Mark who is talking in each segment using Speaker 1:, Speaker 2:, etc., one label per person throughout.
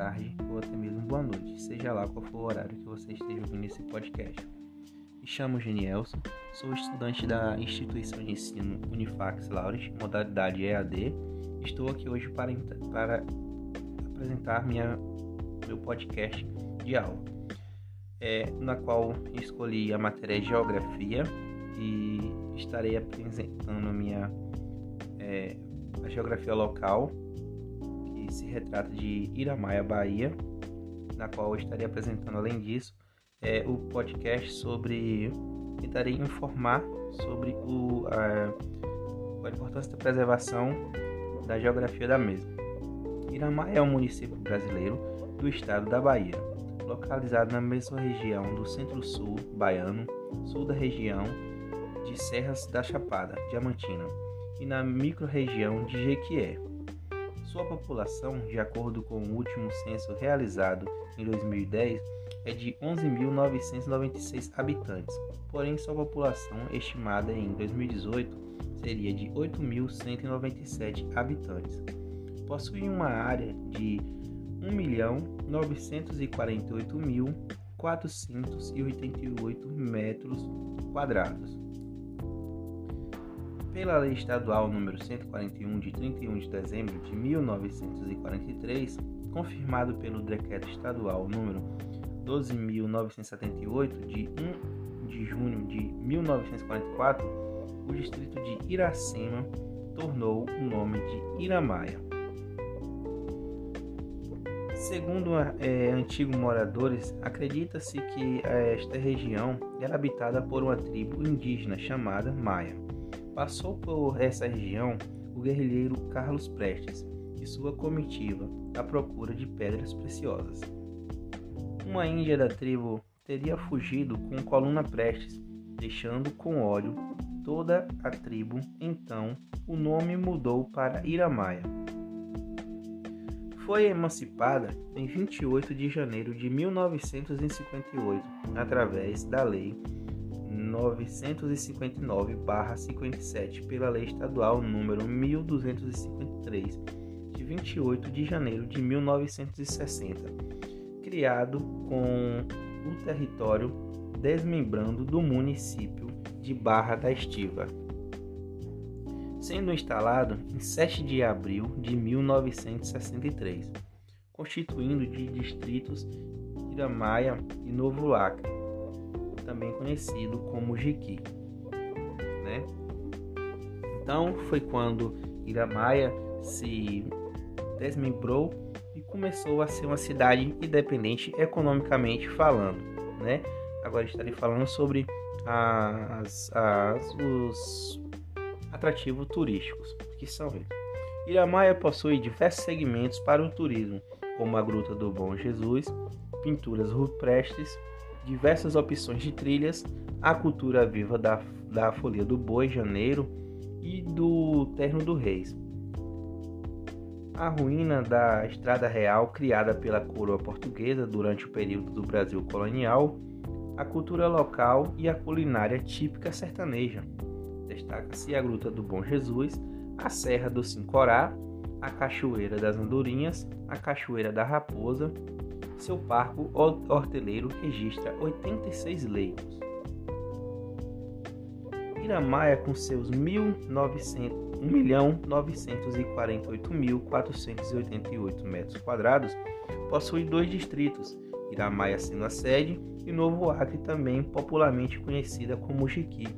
Speaker 1: tarde ou até mesmo boa noite, seja lá qual for o horário que você esteja ouvindo esse podcast. Me chamo Genielson, sou estudante da instituição de ensino Unifax Laureate, modalidade EAD. Estou aqui hoje para, para apresentar minha, meu podcast de aula, é, na qual escolhi a matéria Geografia e estarei apresentando minha é, a geografia local se retrata de Iramaia, Bahia, na qual eu estarei apresentando, além disso, é, o podcast sobre. Tentarei informar sobre o, a, a importância da preservação da geografia da mesma. Iramaia é um município brasileiro do estado da Bahia, localizado na mesma região do centro-sul baiano, sul da região de Serras da Chapada Diamantina e na microrregião de Jequié. Sua população, de acordo com o último censo realizado em 2010, é de 11.996 habitantes, porém sua população estimada em 2018 seria de 8.197 habitantes. Possui uma área de 1.948.488 metros quadrados pela Lei Estadual número 141 de 31 de dezembro de 1943, confirmado pelo Decreto Estadual número 12.978 de 1 de junho de 1944, o distrito de Iracema tornou o nome de Iramaia. Segundo é, antigos moradores, acredita-se que esta região era habitada por uma tribo indígena chamada Maia Passou por essa região o guerrilheiro Carlos Prestes e sua comitiva à procura de pedras preciosas. Uma índia da tribo teria fugido com Coluna Prestes, deixando com ódio toda a tribo, então o nome mudou para Iramaia. Foi emancipada em 28 de janeiro de 1958 através da Lei 959-57 pela Lei Estadual número 1253, de 28 de janeiro de 1960, criado com o território desmembrando do município de Barra da Estiva, sendo instalado em 7 de abril de 1963, constituindo de distritos Iramaia e Novo Acre também conhecido como Jiqui. Né? Então foi quando Iramaia se desmembrou e começou a ser uma cidade independente economicamente falando. Né? Agora estarei falando sobre as, as, os atrativos turísticos, que são eles. Iramaia possui diversos segmentos para o turismo, como a Gruta do Bom Jesus, pinturas rupestres, diversas opções de trilhas, a cultura viva da, da Folia do Boi, Janeiro e do Terno do Reis. A ruína da Estrada Real, criada pela coroa portuguesa durante o período do Brasil colonial, a cultura local e a culinária típica sertaneja. Destaca-se a Gruta do Bom Jesus, a Serra do Sincorá, a Cachoeira das Andorinhas, a Cachoeira da Raposa, seu parque horteleiro registra 86 leitos. Iramaia, com seus 1.948.488 metros quadrados, possui dois distritos, Iramaia sendo a sede e Novo Acre, também popularmente conhecida como Jiqui.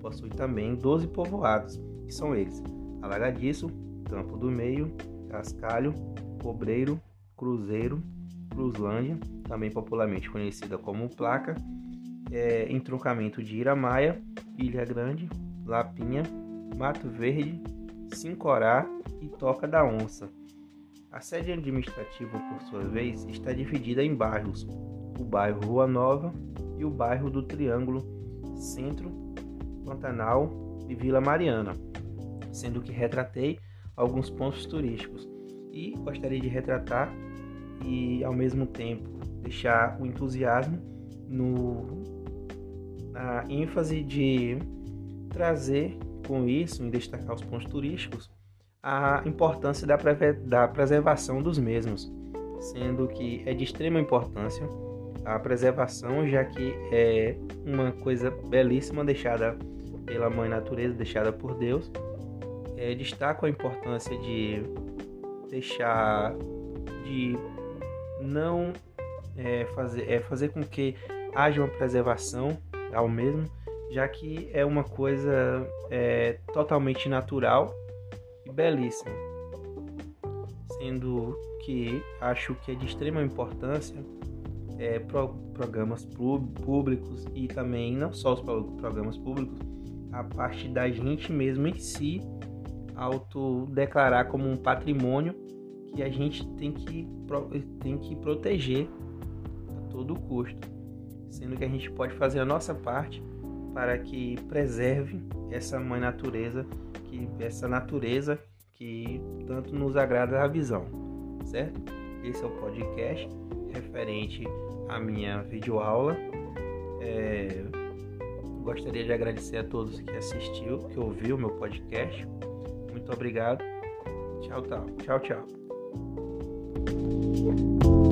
Speaker 1: Possui também 12 povoados, que são eles: Alagadiço, Campo do Meio, Cascalho, Cobreiro, Cruzeiro, Cruzlândia, também popularmente conhecida como Placa, é, entroncamento de Iramaia, Ilha Grande, Lapinha, Mato Verde, Sincorá e Toca da Onça. A sede administrativa, por sua vez, está dividida em bairros: o bairro Rua Nova e o bairro do Triângulo Centro, Pantanal e Vila Mariana, sendo que retratei alguns pontos turísticos e gostaria de retratar e ao mesmo tempo deixar o entusiasmo no na ênfase de trazer com isso, em destacar os pontos turísticos, a importância da, da preservação dos mesmos, sendo que é de extrema importância a preservação, já que é uma coisa belíssima deixada pela Mãe Natureza, deixada por Deus. É, destaco a importância de deixar de não é, fazer, é, fazer com que haja uma preservação ao mesmo, já que é uma coisa é, totalmente natural e belíssima. Sendo que acho que é de extrema importância é, pro, programas públicos e também não só os programas públicos, a parte da gente mesmo em si autodeclarar como um patrimônio que a gente tem que, tem que proteger a todo custo, sendo que a gente pode fazer a nossa parte para que preserve essa mãe natureza, que essa natureza que tanto nos agrada a visão, certo? Esse é o podcast referente à minha videoaula. É, gostaria de agradecer a todos que assistiu, que ouviu o meu podcast. Muito obrigado. Tchau, tchau. Tchau, tchau. thank you